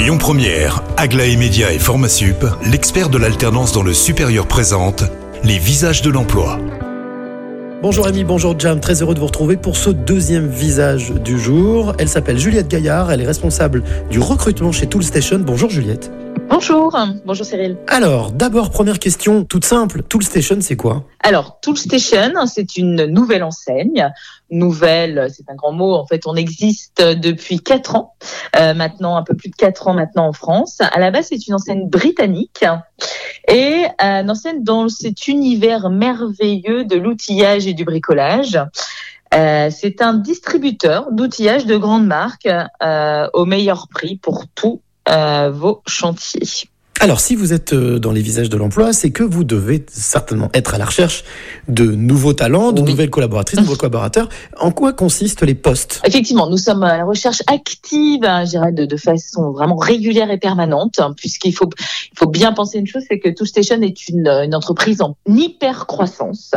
Lyon Première, Aglaé Média et Formasup, l'expert de l'alternance dans le supérieur présente les visages de l'emploi. Bonjour Amy, bonjour Jam, très heureux de vous retrouver pour ce deuxième visage du jour. Elle s'appelle Juliette Gaillard, elle est responsable du recrutement chez Toolstation. Bonjour Juliette. Bonjour, bonjour Cyril. Alors, d'abord, première question toute simple, Toolstation c'est quoi? Alors, Toolstation, c'est une nouvelle enseigne. Nouvelle, c'est un grand mot. En fait, on existe depuis 4 ans, euh, maintenant, un peu plus de 4 ans maintenant en France. À la base, c'est une enseigne britannique et euh, une enseigne dans cet univers merveilleux de l'outillage et du bricolage. Euh, c'est un distributeur d'outillage de grandes marques euh, au meilleur prix pour tous euh, vos chantiers. Alors, si vous êtes euh, dans les visages de l'emploi, c'est que vous devez certainement être à la recherche de nouveaux talents, de Oui. nouvelles collaboratrices, de nouveaux collaborateurs. En quoi consistent les postes? Effectivement, nous sommes à la recherche active, hein, je dirais, de, de façon vraiment régulière et permanente, hein, puisqu'il faut, il faut bien penser une chose, c'est que Toolstation est une, une entreprise en hyper croissance,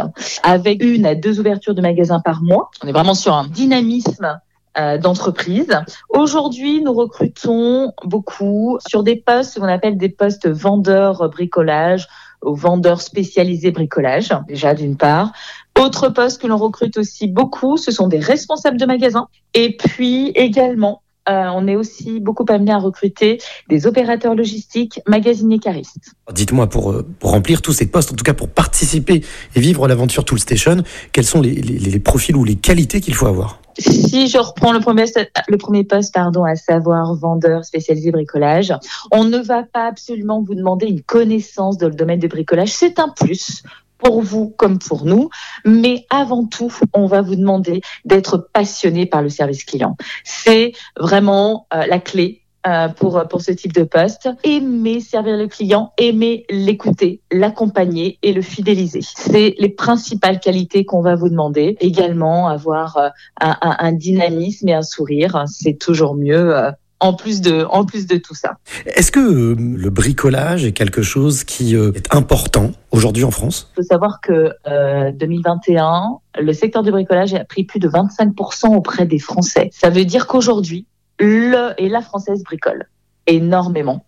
avec une à deux ouvertures de magasins par mois. On est vraiment sur un dynamisme euh, d'entreprise. Aujourd'hui, nous recrutons beaucoup sur des postes qu'on appelle des postes vendeurs bricolage ou vendeurs spécialisés bricolage, déjà d'une part. Autre poste que l'on recrute aussi beaucoup, ce sont des responsables de magasins. Et puis également, euh, on est aussi beaucoup amené à recruter des opérateurs logistiques, magasiniers caristes. Dites-moi, pour, euh, pour remplir tous ces postes, en tout cas pour participer et vivre l'aventure Toolstation, quels sont les, les, les profils ou les qualités qu'il faut avoir? Si je reprends le premier, le premier poste, pardon, à savoir vendeur spécialisé bricolage, on ne va pas absolument vous demander une connaissance dans le domaine du bricolage. C'est un plus pour vous comme pour nous, mais avant tout, on va vous demander d'être passionné par le service client. C'est vraiment euh, la clé euh, pour, pour ce type de poste. Aimer servir le client, aimer l'écouter, l'accompagner et le fidéliser. C'est les principales qualités qu'on va vous demander. Également, avoir euh, un, un, dynamisme et un sourire, c'est toujours mieux. euh, en plus de, en plus de tout ça. Est-ce que euh, le bricolage est quelque chose qui euh, est important aujourd'hui en France? Il faut savoir que euh, 2021, le secteur du bricolage a pris plus de 25% auprès des Français. Ça veut dire qu'aujourd'hui, le et la française bricole énormément.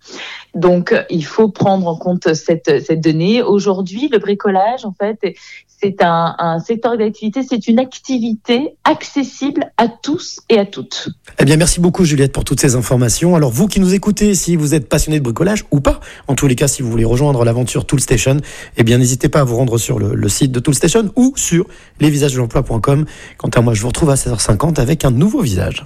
Donc, il faut prendre en compte cette, cette donnée. Aujourd'hui, le bricolage, en fait, c'est un, un secteur d'activité, c'est une activité accessible à tous et à toutes. Eh bien, merci beaucoup Juliette pour toutes ces informations. Alors, vous qui nous écoutez, si vous êtes passionné de bricolage ou pas, en tous les cas, si vous voulez rejoindre l'aventure Toolstation, eh bien, n'hésitez pas à vous rendre sur le, le site de Toolstation ou sur lesvisagesdelemploi.com. Quant à moi, je vous retrouve à 16h50 avec un nouveau visage.